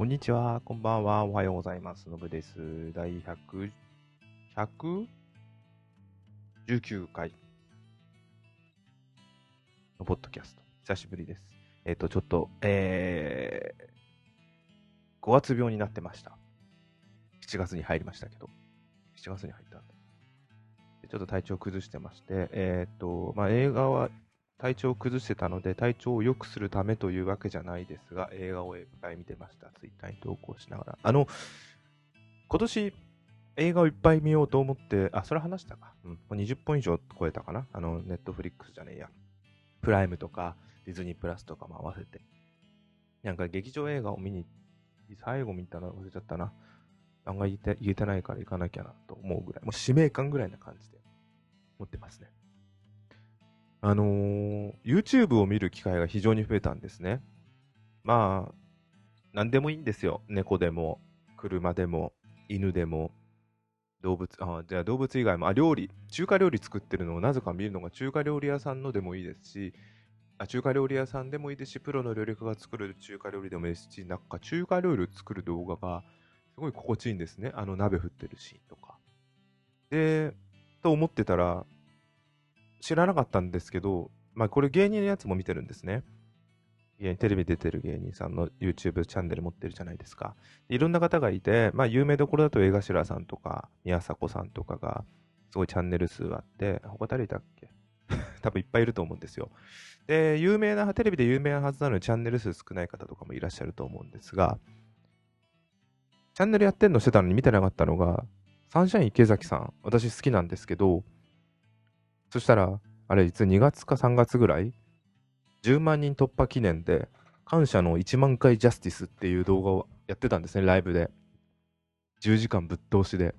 こんにちは、こんばんは、おはようございます。のぶです。第100、119回のポッドキャスト。久しぶりです。えっ、と、ちょっと、えー、5月病になってました。7月に入りましたけど。7月に入ったん。でちょっと体調崩してまして、えっ、と、まあ、映画は体調を崩してたので、体調を良くするためというわけじゃないですが、映画をいっぱい見てました。ツイッターに投稿しながら。あの、今年、映画をいっぱい見ようと思って、あ、それ話したか。うん。20本以上超えたかな。あの、ネットフリックスじゃねえや。プライムとか、ディズニープラスとかも合わせて。なんか劇場映画を見に、最後見たの忘れちゃったな。案外言えて言えてないから行かなきゃなと思うぐらい。もう使命感ぐらいな感じで持ってますね。あのー YouTube を見る機会が非常に増えたんですね。まあ、何でもいいんですよ。猫でも、車でも、犬でも、動物、あ、じゃあ動物以外も、あ、料理、中華料理作ってるのをなぜか見るのが中華料理屋さんのでもいいですし、あ中華料理屋さんでもいいですし、プロの料理家が作る中華料理でもいいですし、なんか中華料理を作る動画がすごい心地いいんですね。あの鍋振ってるシーンとか。で、と思ってたら、知らなかったんですけど、まあこれ芸人のやつも見てるんですね。テレビ出てる芸人さんの YouTube チャンネル持ってるじゃないですか。いろんな方がいて、まあ有名どころだと江頭さんとか宮迫さんとかがすごいチャンネル数あって、他誰いたっけ？多分いっぱいいると思うんですよ。で、有名な、テレビで有名なはずなのにチャンネル数少ない方とかもいらっしゃると思うんですが、チャンネルやってんのしてたのに見てなかったのが、サンシャイン池崎さん、私好きなんですけど、そしたら、あれ、いつ2月か3月ぐらい、10万人突破記念で、感謝の1万回ジャスティスっていう動画をやってたんですね、ライブで。10時間ぶっ通しで。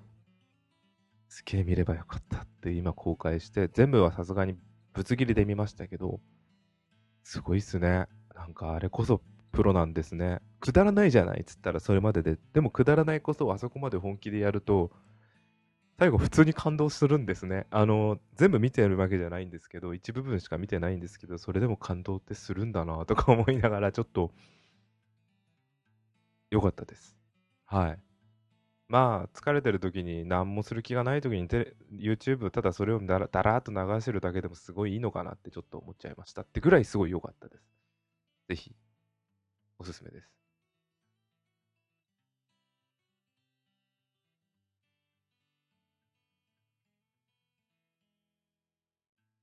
すげえ見ればよかったって今公開して、全部はさすがにぶつ切りで見ましたけど、すごいっすね。なんかあれこそプロなんですね。くだらないじゃないっつったらそれまでで、でもくだらないこそあそこまで本気でやると、最後普通に感動するんですね。あの、全部見てるわけじゃないんですけど、一部分しか見てないんですけど、それでも感動ってするんだなとか思いながら、ちょっと、良かったです。はい。まあ、疲れてる時に何もする気がない時にテレ YouTube ただそれをだらだらっと流してるだけでもすごいいいのかなってちょっと思っちゃいましたってぐらいすごい良かったです。ぜひ、おすすめです。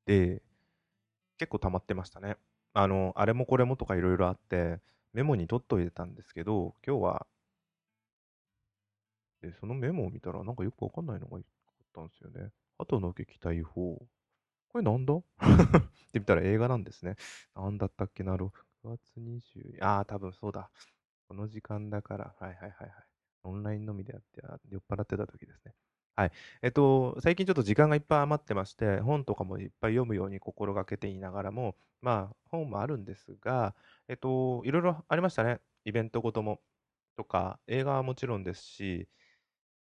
で、結構溜まってましたね。あの、あれもこれもとかいろいろあって、メモに取っといてたんですけど、今日は、で、そのメモを見たらなんかよくわかんないのがあったんですよね。後の劇大砲。これなんだ？って見たら映画なんですね。なんだったっけ？な、6月20、ああ、多分そうだ。この時間だから、はいはいはいはい。オンラインのみでやって、酔っ払ってた時ですね。はい。えっと、最近ちょっと時間がいっぱい余ってまして、本とかもいっぱい読むように心がけていながらも、まあ、本もあるんですが、えっと、いろいろありましたね。イベントごとも。とか、映画はもちろんですし、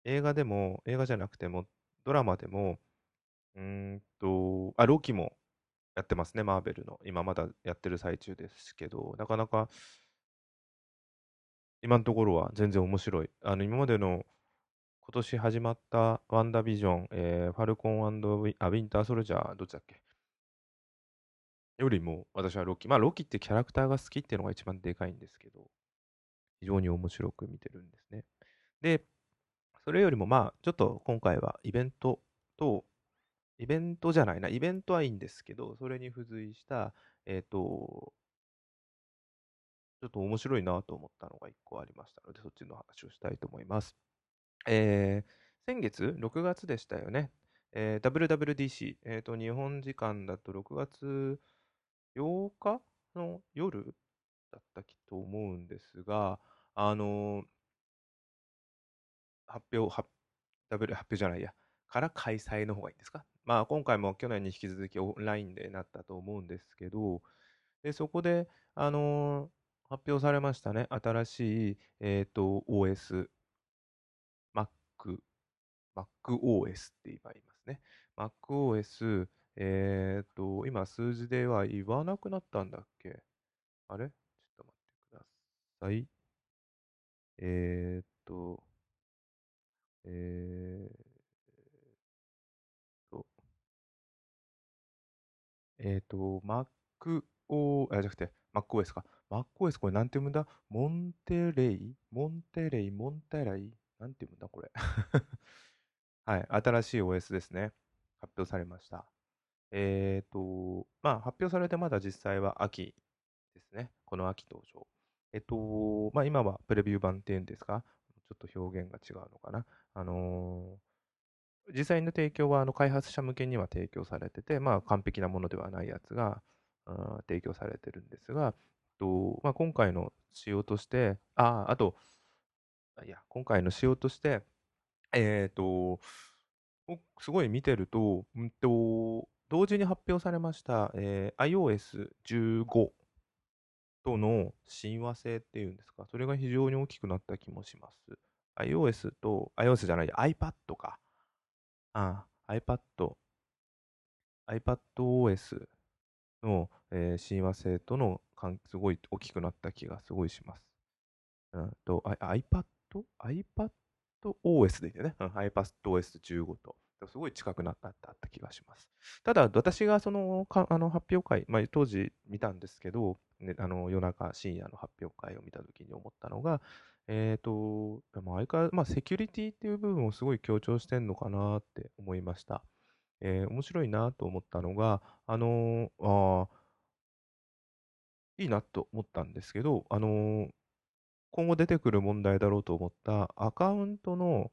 映画でも、映画じゃなくても、ドラマでも、うーんと、あ、ロキもやってますね、マーベルの。今まだやってる最中ですけど、なかなか、今のところは全然面白い。あの、今までの今年始まったワンダービジョン、えーファルコンウィあウィンターソルジャー、どっちだっけ？よりも私はロキ。まあ、ロキってキャラクターが好きっていうのが一番でかいんですけど、非常に面白く見てるんですね。で、それよりもまあ、ちょっと今回はイベントと、イベントじゃないな、イベントはいいんですけど、それに付随した、えっ、と、ちょっと面白いなと思ったのが一個ありましたので、そっちの話をしたいと思います。えー先月、6月でしたよね。えー WWDC、えーと、日本時間だと6月8日の夜だったと思うんですが、あのー発表、発 W 発表じゃないや、から開催の方がいいんですか？まあ、今回も去年に引き続きオンラインでなったと思うんですけど、でそこで、あのー発表されましたね、新しい、えっと OS、MacOS って言いますね。MacOS、えっと、今数字では言わなくなったんだっけ？あれ？ちょっと待ってください。えー、っと、えー、と、えー、っと、Mac O、あ、じゃなくて、MacOS か。MacOS これなんて読むんだ？モンテレイモンテレイモンテレイなんて読むんだこれ？はい。新しい OS ですね。発表されました。えっ、ー、と、まあ、発表されてまだ実際は秋ですね。この秋登場。えっ、と、まあ、今はプレビュー版っていうんですか、ちょっと表現が違うのかな？あのー、実際の提供はあの開発者向けには提供されてて、まあ、完璧なものではないやつが、うん提供されてるんですが、とまあ、今回の仕様として、ああ、あと、いや、今回の仕様として、えっ、ー、と、すごい見てると、んと、同時に発表されました、えー、iOS15 との親和性っていうんですか、それが非常に大きくなった気もします。iOS と、iOS じゃない、iPad か。ああ、iPad、iPadOS の、えー、親和性との関すごい大きくなった気がすごいします。うんと、iPad?iPad OS でいいんだよね。うん、iPadOS15 と。すごい近くなったった気がします。ただ、私がそのかあの発表会、まあ、当時見たんですけど、ね、あの夜中、深夜の発表会を見たときに思ったのが、えっ、ー、と、まあ、相変わらず、まあ、セキュリティっていう部分をすごい強調してるのかなって思いました。えー、面白いなと思ったのが、あのー、あいいなと思ったんですけど、あのー、今後出てくる問題だろうと思ったアカウントの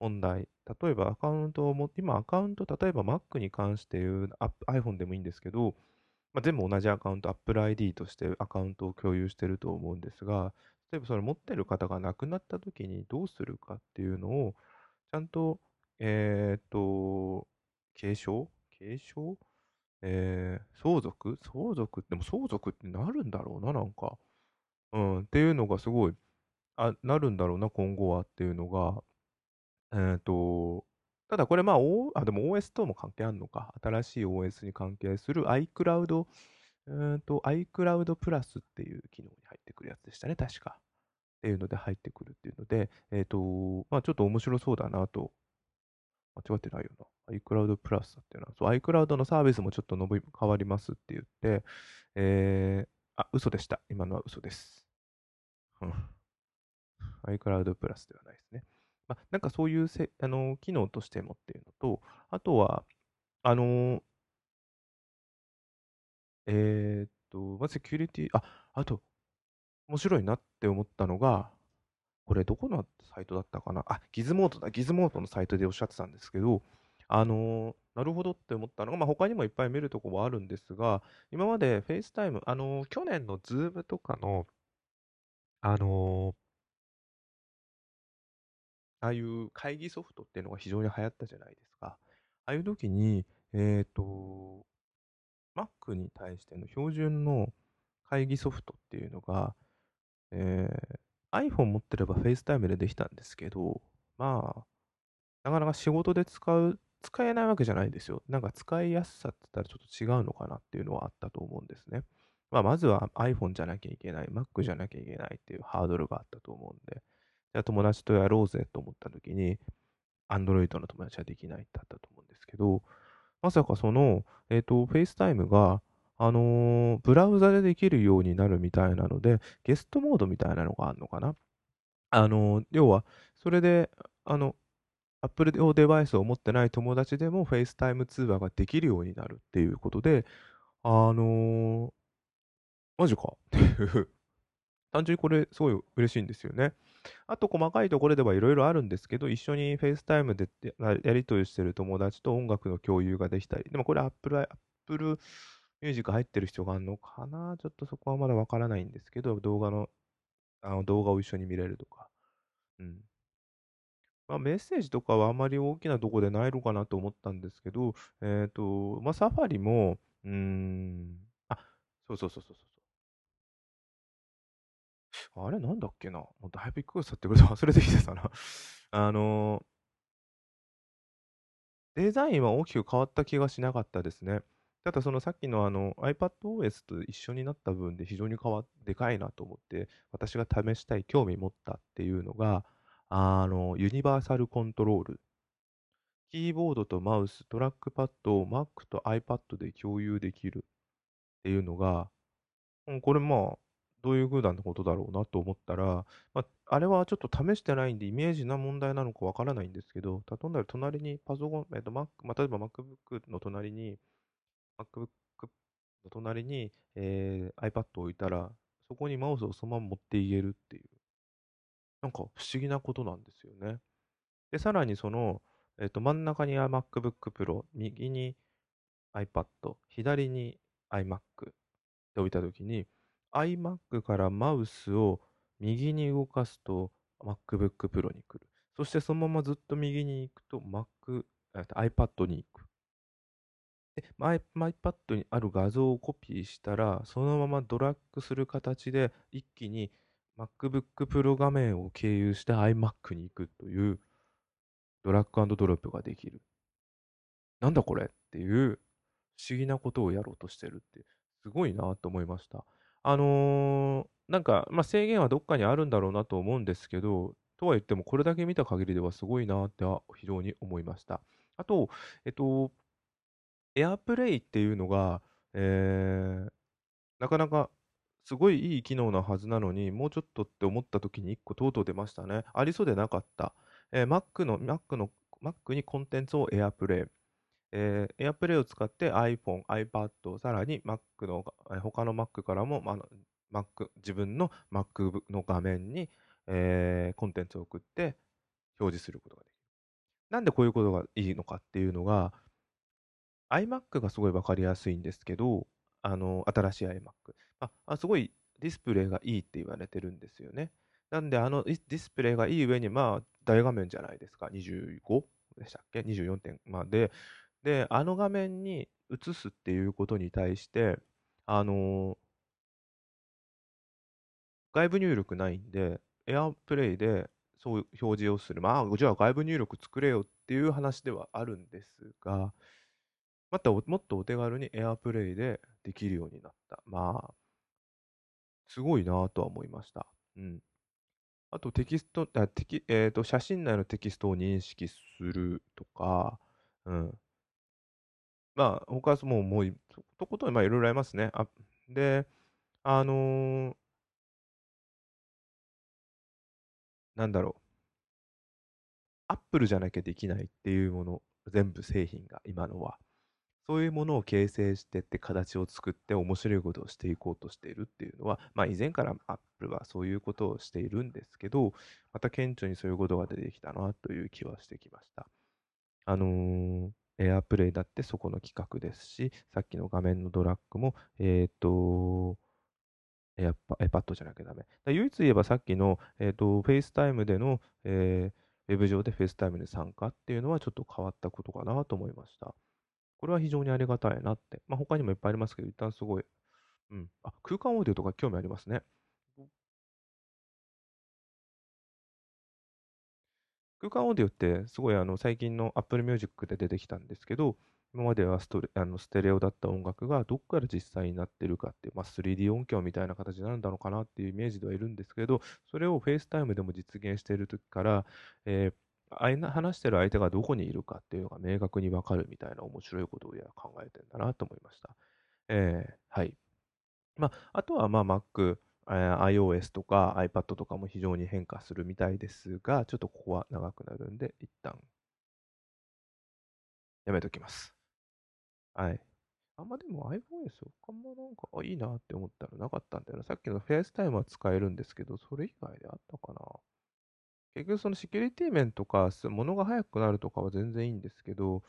問題。例えばアカウントをも、今アカウント、例えば Mac に関して言う、iPhone でもいいんですけど、まあ、全部同じアカウント、Apple ID としてアカウントを共有してると思うんですが、例えばそれ持ってる方が亡くなった時にどうするかっていうのを、ちゃんと、えっ、と、継承？継承？えー、相続？相続でも相続ってなるんだろうな、なんか。うん、っていうのがすごい、あ、なるんだろうな、今後はっていうのが、えっと、ただこれまあ、O、あ、でも OS とも関係あるのか。新しい OS に関係する iCloud、うんと iCloud プラスっていう機能に入ってくるやつでしたね、確か。っていうので入ってくるっていうので、えっ、と、まあちょっと面白そうだなと。間違ってないよな。iCloud プラスっていうのは、そう、iCloud のサービスもちょっと伸び変わりますって言って、えー、あ、嘘でした。今のは嘘です。うん。iCloud プラスではないですね。まあ、なんかそういうせあの機能としてもっていうのと、あとは、あのえー、っと、まあ、セキュリティ、あ、あと、面白いなって思ったのが、これどこのサイトだったかな？あ、ギズモートだ。ギズモートのサイトでおっしゃってたんですけど、あのー、なるほどって思ったのが、まあ、他にもいっぱい見るとこはあるんですが、今まで FaceTime、あのー、去年の Zoom とかの、あのーああいう会議ソフトっていうのが非常に流行ったじゃないですか。ああいう時に、えっ、と、Mac に対しての標準の会議ソフトっていうのが、えー、iPhone 持ってれば FaceTime でできたんですけど、まあ、なかなか仕事で使う、使えないわけじゃないですよ。なんか使いやすさって言ったらちょっと違うのかなっていうのはあったと思うんですね。まあ、まずは iPhone じゃなきゃいけない、Mac じゃなきゃいけないっていうハードルがあったと思うんで、じゃあ友達とやろうぜと思った時に、Android の友達はできないってあったと思うんですけど、まさかその、えっ、ー、と、FaceTime が、あのー、ブラウザでできるようになるみたいなので、ゲストモードみたいなのがあるのかな？あのー、要は、それで、あの、Apple 用デバイスを持ってない友達でも FaceTime 通話ができるようになるっていうことで、あのー、マジかっていう単純にこれすごい嬉しいんですよね。あと細かいところではいろいろあるんですけど、一緒に FaceTime でやり取りしてる友達と音楽の共有ができたり、でもこれ Apple, Apple Music 入ってる必要があるのかな？ちょっとそこはまだわからないんですけど、動画の、あの動画を一緒に見れるとか。うん。まあ、メッセージとかはあまり大きなとこでないのかなと思ったんですけど、えっ、ー、と、まあ、サファリも、うーん、あ、そうそうそうそうそう。あれなんだっけなもうだいぶ1ヶ月経ってくると忘れてきてたな あの、デザインは大きく変わった気がしなかったですね。ただそのさっきのあの iPadOS と一緒になった分で非常に変わでかいなと思って私が試したい興味持ったっていうのがあのユニバーサルコントロール。キーボードとマウス、トラックパッドを Mac と iPad で共有できるっていうのが、うん、これまあ、どういう風なことだろうなと思ったら、まあ、あれはちょっと試してないんで、イメージな問題なのかわからないんですけど、例えば隣にパソコン、えっと、Mac、まあ、例えば MacBook の隣に、MacBook の隣に、えー、iPad を置いたら、そこにマウスをそのまま持っていけるっていう、なんか不思議なことなんですよね。で、さらにその、えっと、真ん中に MacBook Pro、右に iPad、左に iMac って置いたときに、iMac からマウスを右に動かすと MacBook Pro に来る。そしてそのままずっと右に行くと Mac、iPad に行く。で、iPad にある画像をコピーしたら、そのままドラッグする形で一気に MacBook Pro 画面を経由して iMac に行くというドラッグドロップができる。なんだこれっていう不思議なことをやろうとしてるって、すごいなと思いました。あのー、なんか、まあ、制限はどっかにあるんだろうなと思うんですけど、とは言ってもこれだけ見た限りではすごいなっては非常に思いました。あと、えっと、エアプレイっていうのが、えー、なかなかすごいいい機能なはずなのに、もうちょっとって思った時に1個とうとう出ましたね。ありそうでなかった。えー、Mac の、Mac の、Mac にコンテンツを AirPlay。えー、AirPlay を使って iPhone、iPad、さらに Mac の、他の Mac からも、まあ、Mac、自分の Mac の画面に、えー、コンテンツを送って表示することができる。なんでこういうことがいいのかっていうのが、iMac がすごいわかりやすいんですけど、あの、新しい iMac。あ、あすごいディスプレイがいいって言われてるんですよね。なんで、あのディスプレイがいい上に、まあ、大画面じゃないですか。25でしたっけ ?24 点。ま、で、で、あの画面に映すっていうことに対して、あの、外部入力ないんで、AirPlay でそう表示をする。まあ、じゃあ外部入力作れよっていう話ではあるんですが、またもっとお手軽に AirPlay でできるようになった。まあ、すごいなとは思いました。うん。あとテキスト、あテキえーと、写真内のテキストを認識するとか、うん。まあ、他はもう、もう、とことん、まあ、いろいろありますね。あで、あのー、なんだろう。アップルじゃなきゃできないっていうもの、全部製品が、今のは。そういうものを形成してって形を作って面白いことをしていこうとしているっていうのは、まあ以前からアップルはそういうことをしているんですけど、また顕著にそういうことが出てきたなという気はしてきました。あのー、 AirPlay だってそこの規格ですし、さっきの画面のドラッグも、えっ、ー、と、 iPa、iPad じゃなきゃダメ。唯一言えばさっきの、えっ、ー、と、 FaceTime での、えー、ウェブ上で FaceTime に参加っていうのはちょっと変わったことかなと思いました。これは非常にありがたいなって。まあ、他にもいっぱいありますけど、一旦すごい。うん。あ、空間オーディオとか興味ありますね。空間オーディオってすごいあの最近の Apple Music で出てきたんですけど、今まではストレあのステレオだった音楽がどこから実際になってるかっていう、まあ、3D 音響みたいな形なるんだろうかなっていうイメージではいるんですけど、それを FaceTime でも実現している時から、えー、話してる相手がどこにいるかっていうのが明確にわかるみたいな面白いことを考えてんだなと思いました。えー、はい。まあ、あとは、まあ、Mac、えー、iOS とか iPad とかも非常に変化するみたいですが、ちょっとここは長くなるんで、一旦、やめときます。はい。あんまでも iPhoneS 他もなんか、あ、いいなって思ったらなかったんだよな。さっきの FaceTime は使えるんですけど、それ以外であったかな。結局そのセキュリティ面とか、物が速くなるとかは全然いいんですけど、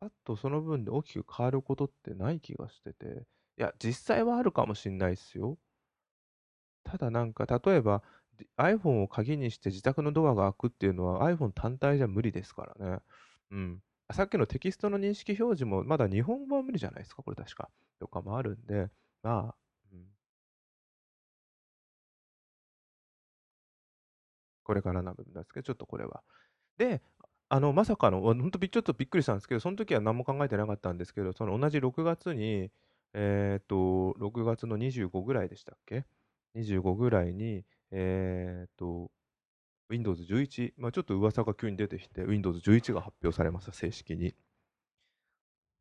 パッとその分で大きく変わることってない気がしてて、いや、実際はあるかもしんないっすよ。ただなんか、例えば iPhone を鍵にして自宅のドアが開くっていうのは iPhone 単体じゃ無理ですからね。うん。さっきのテキストの認識表示もまだ日本語は無理じゃないですか、これ確か。とかもあるんで、まあ、これからな部分ですけど、ちょっとこれは。で、あの、まさかの、本当ちょっとびっくりしたんですけど、その時は何も考えてなかったんですけど、その同じ6月に、えっ、と、6月の25ぐらいでしたっけ ?25 ぐらいに、えっ、と、Windows 11、まあ、ちょっと噂が急に出てきて、Windows 11が発表されました、正式に。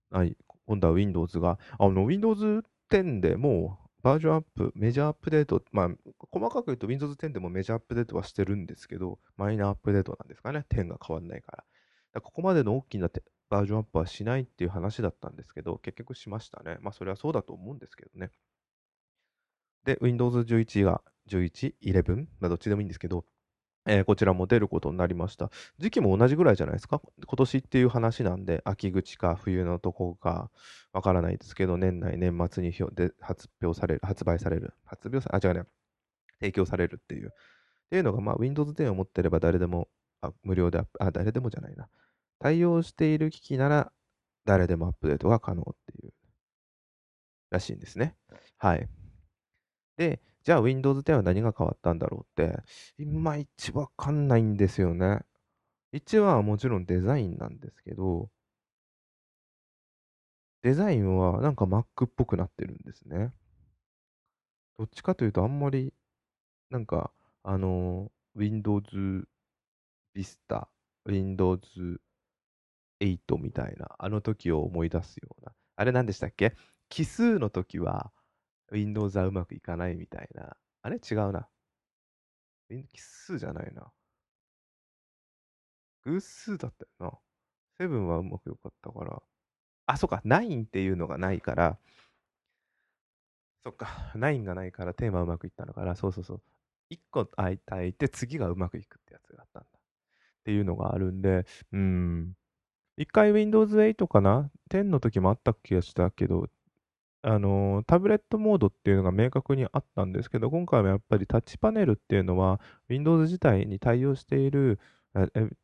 はい、今度は Windows が、あの、Windows 10でもうバージョンアップ、メジャーアップデート、まあ、細かく言うと Windows 10でもメジャーアップデートはしてるんですけど、マイナーアップデートなんですかね。10が変わんないから。からここまでの大きなバージョンアップはしないっていう話だったんですけど、結局しましたね。まあ、それはそうだと思うんですけどね。で、Windows 11が11、11、まあ、どっちでもいいんですけど、えー、こちらも出ることになりました。時期も同じぐらいじゃないですか？今年っていう話なんで、秋口か冬のとこかわからないですけど、年内、年末にで発表される、発売される、発表されあ、違うね、提供されるっていう。っていうのが、まあ、Windows 10を持ってれば誰でも、あ無料でアップ、あ、誰でもじゃないな。対応している機器なら、誰でもアップデートが可能っていう、らしいんですね。はい。で、じゃあ Windows 10は何が変わったんだろうって、いまいちわかんないんですよね。1はもちろんデザインなんですけど、デザインはなんか Mac っぽくなってるんですね。どっちかというとあんまり、なんか、あの、Windows Vista、Windows 8みたいな、あの時を思い出すような。あれ何でしたっけ？奇数の時は、Windows はうまくいかないみたいな。あれ？違うな。奇数じゃないな。偶数だったよな。7はうまくよかったから。あ、そっか。9っていうのがないから、そっか。9がないからテーマうまくいったのかな。そうそうそう。1個空いたいて次がうまくいくってやつがあったんだ。っていうのがあるんで、うん。一回 Windows 8かな ?10 の時もあった気がしたけど、あの、タブレットモードっていうのが明確にあったんですけど、今回はやっぱりタッチパネルっていうのは、Windows 自体に対応している、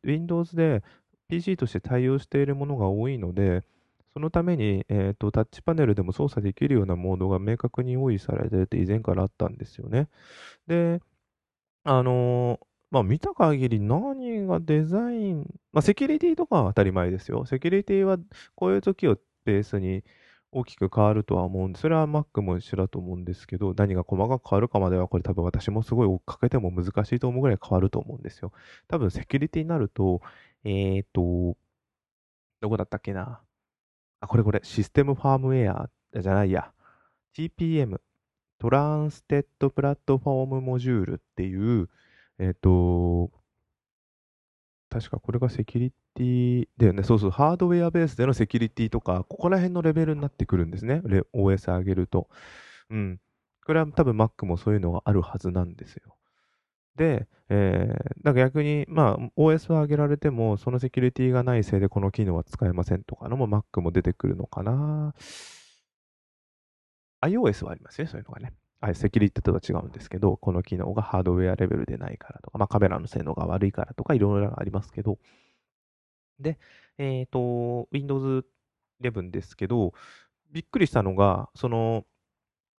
Windows で PC として対応しているものが多いので、そのために、えーと、タッチパネルでも操作できるようなモードが明確に用意されてて以前からあったんですよね。で、あの、まあ見た限り何がデザイン、まあセキュリティとかは当たり前ですよ。セキュリティはこういう時をベースに大きく変わるとは思うんで、それは Mac も一緒だと思うんですけど、何が細かく変わるかまでは、これ多分私もすごい追っかけても難しいと思うぐらい変わると思うんですよ。多分セキュリティになると、えーと、どこだったっけな？あ、これこれ、システムファームウェアじゃないや。TPM、トランステッドプラットフォームモジュールっていう、えっ、と、確かこれがセキュリティだよね。そうそう、ハードウェアベースでのセキュリティとか、ここら辺のレベルになってくるんですね。OS 上げると。うん。これは多分 Mac もそういうのがあるはずなんですよ。で、えー、だか逆に、まあ、OS は上げられても、そのセキュリティがないせいでこの機能は使えませんとかのも Mac も出てくるのかな。iOS はありますね、そういうのがね。はい、セキュリティとは違うんですけど、この機能がハードウェアレベルでないからとか、まあ、カメラの性能が悪いからとか、いろいろありますけど、で、えっ、ー、と、Windows 11ですけど、びっくりしたのが、その、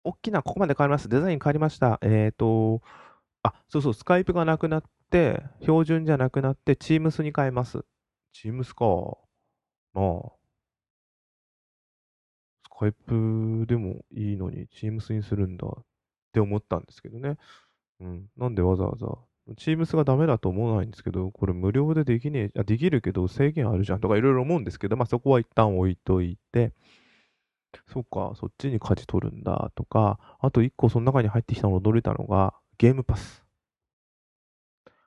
大きな、ここまで変わります。デザイン変わりました。えっ、ー、と、あ、そうそう、スカイプがなくなって、標準じゃなくなって、Teams に変えます。Teams か。まあ、スカイプでもいいのに、Teams にするんだって思ったんですけどね。うん。なんでわざわざ。Teams がダメだと思わないんですけど、これ無料でできねえ、あ、できるけど制限あるじゃんとかいろいろ思うんですけど、まあそこは一旦置いといて、そっか、そっちに舵取るんだとか、あと一個その中に入ってきたの驚いたのが、ゲームパス。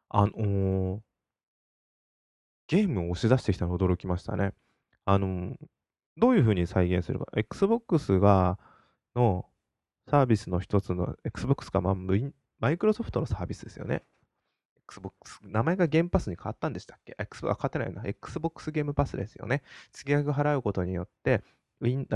あのー、ゲームを押し出してきたの驚きましたね。あのー、どういうふうに再現するか。Xbox が、のサービスの一つの、Xbox か、まあ、マイクロソフトのサービスですよね。Xbox、名前がゲームパスに変わったんでしたっけ ?X、あ、変わってないな。Xbox ゲームパスですよね。月額払うことによって、Win、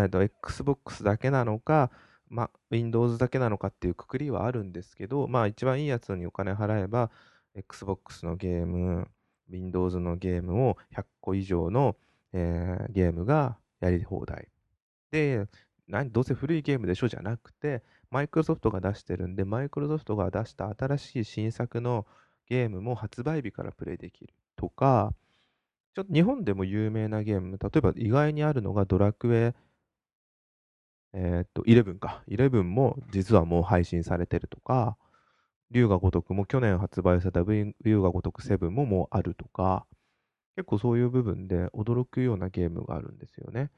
Xbox だけなのか、ま、Windows だけなのかっていうくくりはあるんですけど、まあ、一番いいやつにお金払えば、Xbox のゲーム、Windows のゲームを100個以上の、えー、ゲームがやり放題。で、何どうせ古いゲームでしょじゃなくて、マイクロソフトが出してるんで、マイクロソフトが出した新しい新作のゲームも発売日からプレイできるとか、ちょっと日本でも有名なゲーム、例えば意外にあるのがドラクエ、えーっと、11か。11も実はもう配信されてるとか、龍が如くも去年発売された龍が如く7ももうあるとか、結構そういう部分で驚くようなゲームがあるんですよね。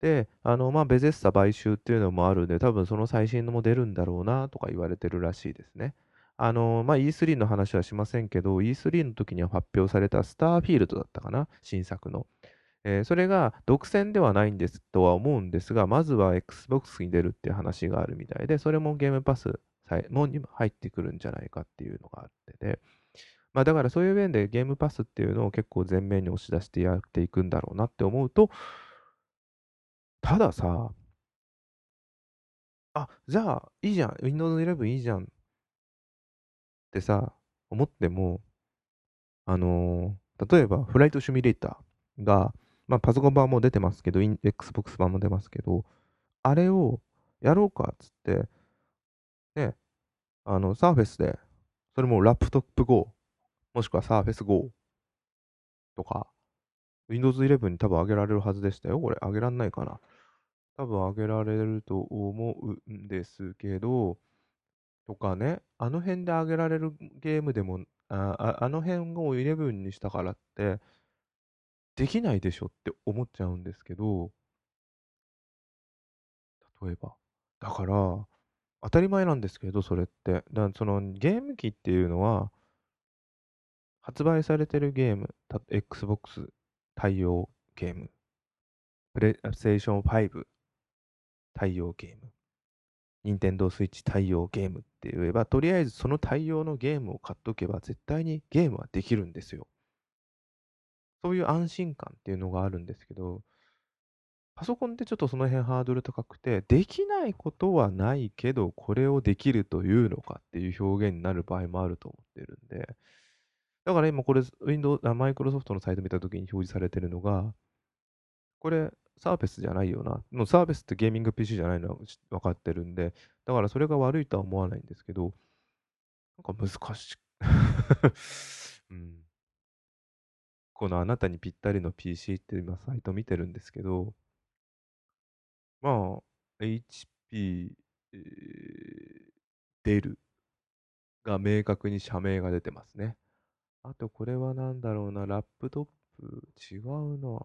で、あの、まあ、ベゼスタ買収っていうのもあるんで、多分その最新のも出るんだろうなとか言われてるらしいですね。あの、まあ、E3 の話はしませんけど、E3 の時には発表されたスターフィールドだったかな、新作の。えーそれが独占ではないんですとは思うんですが、まずは Xbox に出るっていう話があるみたいで、それもゲームパスさえもに入ってくるんじゃないかっていうのがあってで、まあだからそういう面でゲームパスっていうのを結構前面に押し出してやっていくんだろうなって思うと、たださ、あ、じゃあいいじゃん、Windows 11いいじゃんってさ、思っても、あのー例えばフライトシミュレーターが、まあパソコン版も出てますけど、Xbox 版も出ますけど、あれをやろうかっつって、ね、あの、サーフェスで、それもラップトップ Go、もしくはサーフェス Go とか、Windows 11に多分上げられるはずでしたよ。これ、上げらんないかな。多分上げられると思うんですけど、とかね、あの辺であげられるゲームでも、ああの辺を11にしたからって、できないでしょって思っちゃうんですけど、例えば。だから、当たり前なんですけど、それって。だそのゲーム機っていうのは、発売されてるゲーム、た Xbox 対応ゲーム、PlayStation 5対応ゲーム。任天堂スイッチ対応ゲームって言えば、とりあえずその対応のゲームを買っとけば、絶対にゲームはできるんですよ。そういう安心感っていうのがあるんですけど、パソコンってちょっとその辺ハードル高くて、できないことはないけど、これをできるというのかっていう表現になる場合もあると思ってるんで、だから今これ、Windows、マイクロソフトのサイト見たときに表示されてるのが、これ、サーフェスじゃないよな。もうサーフェスってゲーミング PC じゃないのは分かってるんで、だからそれが悪いとは思わないんですけど、なんか難しい。うん。このあなたにぴったりの PC って今サイト見てるんですけど、まあ、HP、えー、デルが明確に社名が出てますね。あと、これはなんだろうな、ラップトップ、違うな。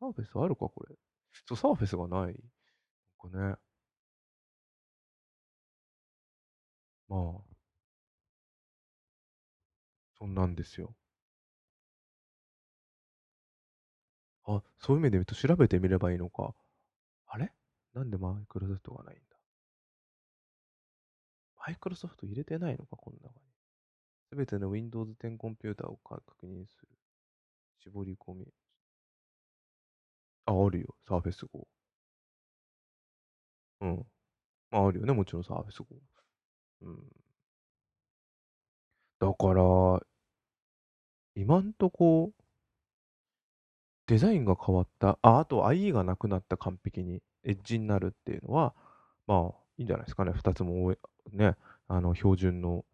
サーフェスあるか、これ。そう、サーフェスがない。これね。まあ、そんなんですよ。あ、そういう意味で見ると調べてみればいいのか。あれ？なんでマイクロソフトがないんだ？マイクロソフト入れてないのか、この中に。すべての Windows 10コンピューターを確認する。絞り込み。あ、あるよ。サーフェス Go。うん。まあ、あるよね。もちろんサーフェス Go。うん。だから、今んとこ、デザインが変わった。あ、あと IE がなくなった完璧にエッジになるっていうのは、まあ、いいんじゃないですかね。二つもね、あの、標準の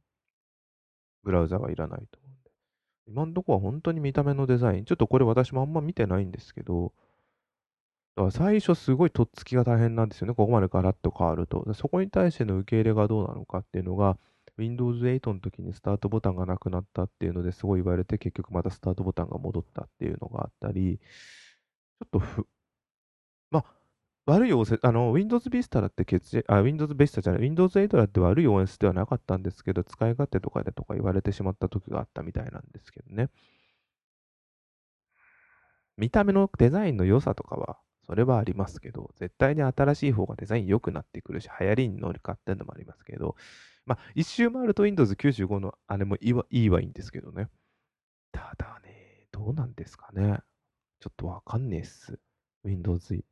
ブラウザがいらないと思うんで。今んとこは本当に見た目のデザイン。ちょっとこれ私もあんま見てないんですけど、だから最初すごいとっつきが大変なんですよね。ここまでガラッと変わると。そこに対しての受け入れがどうなのかっていうのが、Windows 8の時にスタートボタンがなくなったっていうのですごい言われて、結局またスタートボタンが戻ったっていうのがあったり、ちょっとふ、まあ、悪い OS、あの、Windows Vista だって決あ、Windows Vista じゃない、Windows 8だって悪い OS ではなかったんですけど、使い勝手とかでとか言われてしまった時があったみたいなんですけどね。見た目のデザインの良さとかは、それはありますけど、絶対に新しい方がデザイン良くなってくるし、流行りに乗るかっていうのもありますけど、まあ、一周回ると Windows 95のあれもいいはいいはいいんですけどね。ただね、どうなんですかね。ちょっとわかんねえっす。Windows。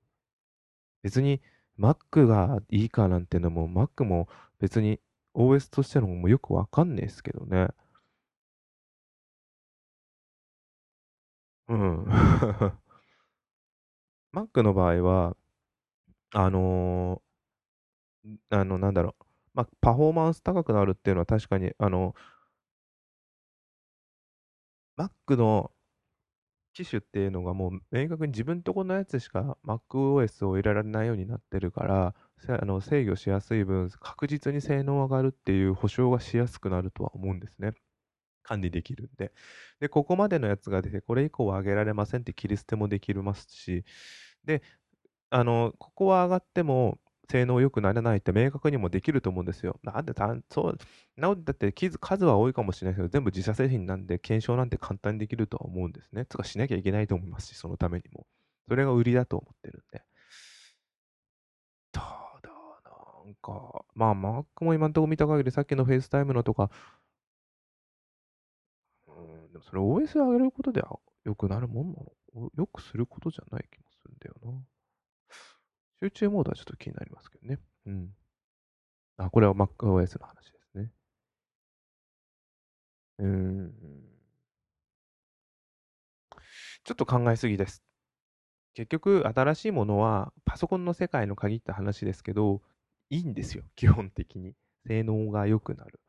別に Mac がいいかなんてのも、Mac も別に OS としてのもよくわかんねえっすけどね。うん。Mac の場合は、あのーあの、なんだろう。まあ、パフォーマンス高くなるっていうのは確かに、あの、Mac の機種っていうのがもう明確に自分とこのやつしか MacOS を入れられないようになってるから、あの制御しやすい分、確実に性能上がるっていう保証がしやすくなるとは思うんですね。管理できるんで。で、ここまでのやつが出て、これ以降は上げられませんって切り捨てもできますし、で、あの、ここは上がっても、性能良くならないって明確にもできると思うんですよ。なんでたそう、なおだって数は多いかもしれないけど、全部自社製品なんで、検証なんて簡単にできるとは思うんですね。つかしなきゃいけないと思いますし、そのためにも。それが売りだと思ってるんで。ただ、なんか、まあ、 Mac も今んとこ見た限り、さっきの FaceTime のとか、うん、でもそれ OS 上げることで良くなるもんなの？よくすることじゃない気もだよな。集中モードはちょっと気になりますけどね。うん。あ、これは MacOS の話ですね。うん。ちょっと考えすぎです。結局、新しいものはパソコンの世界の限った話ですけど、いいんですよ、基本的に。性能が良くなる。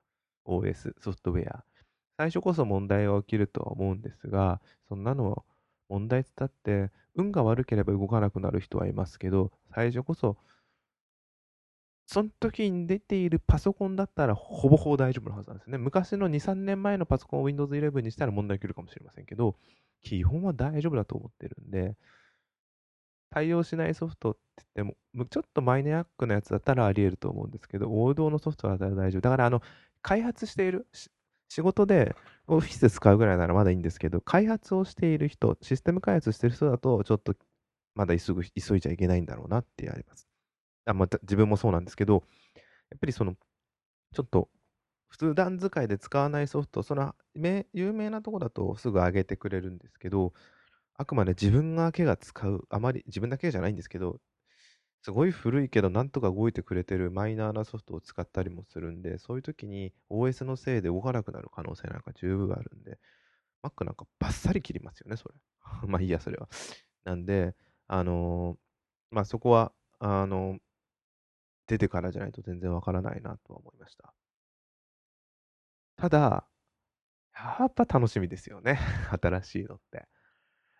OS、ソフトウェア。最初こそ問題が起きるとは思うんですが、そんなの問題伝って、運が悪ければ動かなくなる人はいますけど、最初こそ、その時に出ているパソコンだったらほぼほぼ大丈夫なはずなんですね。昔の2、3年前のパソコンを Windows 11にしたら問題起きるかもしれませんけど、基本は大丈夫だと思ってるんで、対応しないソフトって言っても、ちょっとマイネアックなやつだったらあり得ると思うんですけど、王道のソフトは大丈夫。だから、あの、開発している、仕事でオフィスで使うぐらいならまだいいんですけど、開発をしている人、システム開発してる人だと、ちょっとまだ急ぐ急いじゃいけないんだろうなってあります。あまた自分もそうなんですけど、やっぱりその、ちょっと普段使いで使わないソフト、その有名なとこだとすぐ上げてくれるんですけど、あくまで自分だけが使う、あまり自分だけじゃないんですけど、すごい古いけど、なんとか動いてくれてるマイナーなソフトを使ったりもするんで、そういう時に OS のせいで動かなくなる可能性なんか十分あるんで、Mac なんかバッサリ切りますよね、それ。まあいいや、それは。なんで、あのー、まあそこは、あのー、出てからじゃないと全然わからないなとは思いました。ただ、やっぱ楽しみですよね。新しいのって。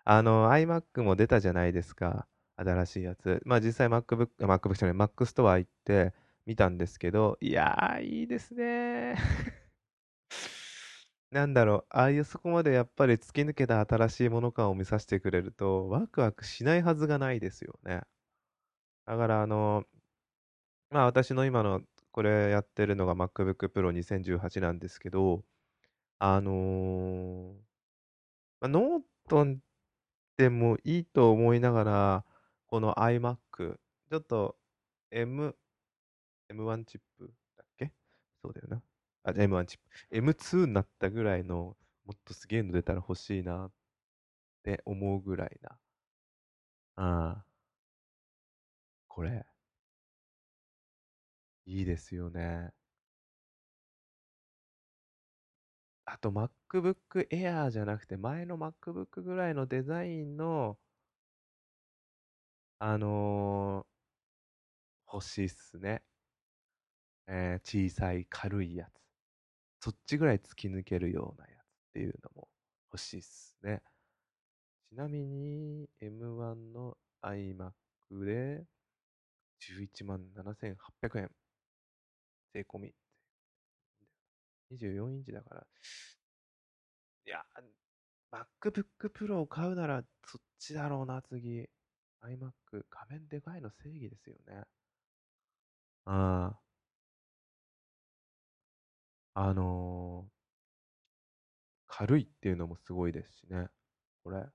あの、iMac も出たじゃないですか。新しいやつ。まあ実際 MacBook、MacBook じゃない、Mac ストア行って見たんですけど、いやー、いいですね なんだろう、ああいうそこまでやっぱり突き抜けた新しいもの感を見させてくれると、ワクワクしないはずがないですよね。だからあの、まあ私の今のこれやってるのが MacBook Pro 2018なんですけど、あのー、まあ、ノートでもいいと思いながら、この iMac、ちょっと M、M1 チップだっけ？そうだよな。あ、じゃあ M1 チップ。M2 になったぐらいの、もっとすげえの出たら欲しいなって思うぐらいな。ああ。これ。いいですよね。あと MacBook Air じゃなくて前の MacBook ぐらいのデザインのあのー、欲しいっすね。えー、小さい軽いやつ。そっちぐらい突き抜けるようなやつっていうのも欲しいっすね。ちなみに M1 の iMac で11万7800円。税込み。24インチだから。いや、MacBook Pro を買うならそっちだろうな、次。iMac、画面でかいの正義ですよね。ああ。あのー、軽いっていうのもすごいですしね。これ。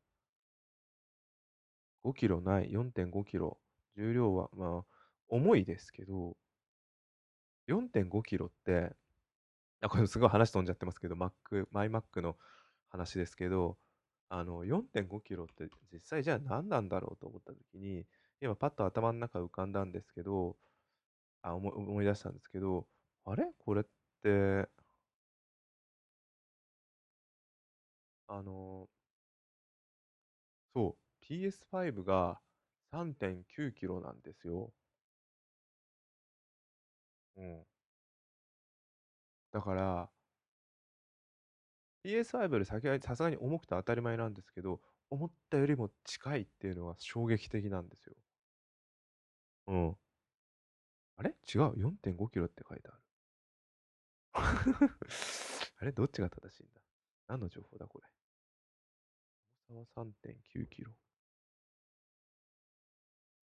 5キロない、4.5キロ。重量は、まあ、重いですけど、4.5キロって、あ、これすごい話飛んじゃってますけど、Mac、MyMac の話ですけど、あの、4.5キロって実際じゃあ何なんだろうと思った時に、今パッと頭の中浮かんだんですけど、あ、思い思い出したんですけど、あれ？これって、あの、そう、PS5 が3.9キロなんですよ。うん。だから、PS5 より先はさすがに重くて当たり前なんですけど、思ったよりも近いっていうのは衝撃的なんですよ。うん。あれ？違う。4.5キロって書いてある。あれ？どっちが正しいんだ？何の情報だこれ？重さは3.9キロ。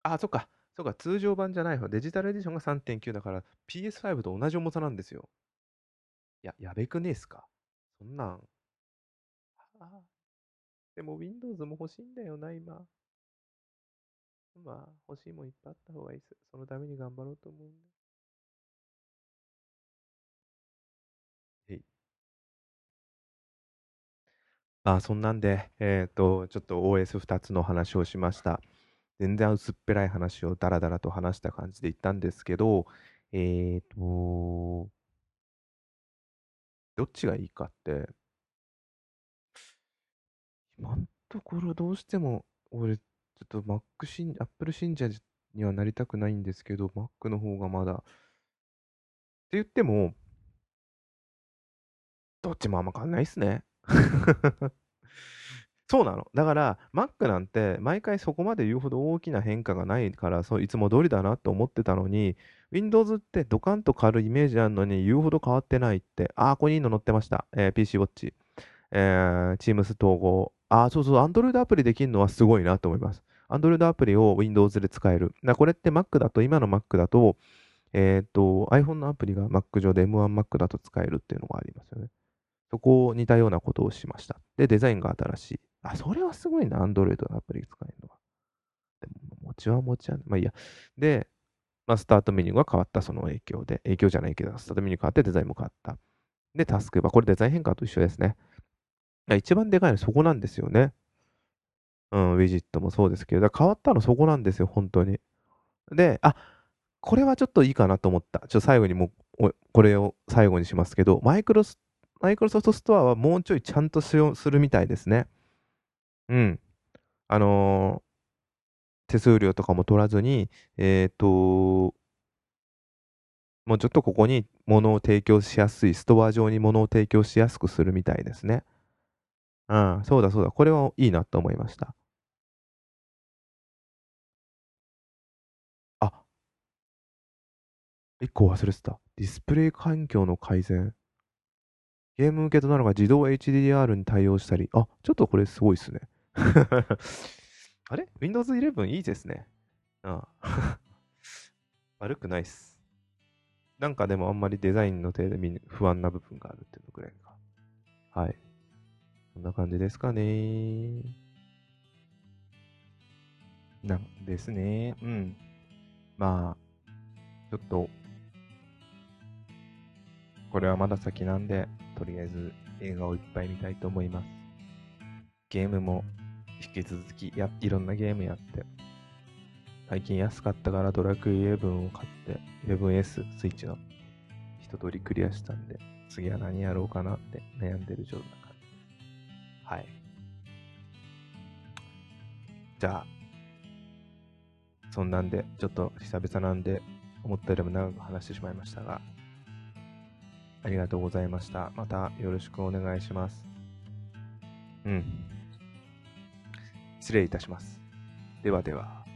あ、そっか。そっか。通常版じゃない方。デジタルエディションが3.9だから PS5 と同じ重さなんですよ。いや、やべくねえっすか？そんなん。あでも Windows も欲しいんだよな、今。まあ、欲しいもんいっぱいあった方がいいです。そのために頑張ろうと思うんで。あ、そんなんで、えっと、ちょっと OS2 つの話をしました。全然薄っぺらい話をダラダラと話した感じで言ったんですけど、えっと、どっちがいいかって、今のところどうしても、俺、ちょっと Mac 信、Apple 信者にはなりたくないんですけど、Mac の方がまだ。って言っても、どっちもあんま変わんないっすね。そうなの。だから、Mac なんて、毎回そこまで言うほど大きな変化がないから、そういつも通りだなと思ってたのに、Windows ってドカンと変わるイメージあるのに、言うほど変わってないって、ああ、ここにいいの載ってました。えー、PC Watch、えー、Teams 統合。ああ、そうそう、Android アプリできるのはすごいなと思います。Android アプリを Windows で使える。だこれって Mac だと、今の Mac だと、えっ、ー、と、iPhone のアプリが Mac 上で M1Mac だと使えるっていうのがありますよね。そこを似たようなことをしました。で、デザインが新しい。あ、それはすごいな、Android のアプリ使えるのは。でも、持ちは持ちは、まあいいや。で、まあ、スタートメニューが変わった、その影響で。影響じゃないけど、スタートメニュー変わってデザインも変わった。で、タスクバー。これデザイン変化と一緒ですね。一番でかいのはそこなんですよね。うん、ウィジットもそうですけど、変わったのそこなんですよ、本当に。で、あ、これはちょっといいかなと思った。ちょっと最後にもう、これを最後にしますけど、マイクロスマイクロソフトストアはもうちょいちゃんとするみたいですね。うん。あの、手数料とかも取らずに、えっ、ー、と、もうちょっとここに物を提供しやすい、ストア上に物を提供しやすくするみたいですね。うん、そうだそうだ。これはいいなと思いました。あ、一個忘れてた。ディスプレイ環境の改善。ゲーム向けとなるが自動 HDR に対応したり、あ、ちょっとこれすごいっすね。あれ ?Windows 11いいですね。ああ 悪くないっす。なんかでもあんまりデザインの手で不安な部分があるっていうのぐらいか。はい。こんな感じですかね。なんですね。うん。まあ、ちょっと、これはまだ先なんで、とりあえず映画をいっぱい見たいと思います。ゲームも引き続きや、いろんなゲームやって、最近安かったからドラクエ11を買って、11S スイッチの一通りクリアしたんで、次は何やろうかなって悩んでる状態。はい。じゃあ、そんなんで、ちょっと久々なんで、思ったよりも長く話してしまいましたが、ありがとうございました。またよろしくお願いします。うん。失礼いたします。ではでは。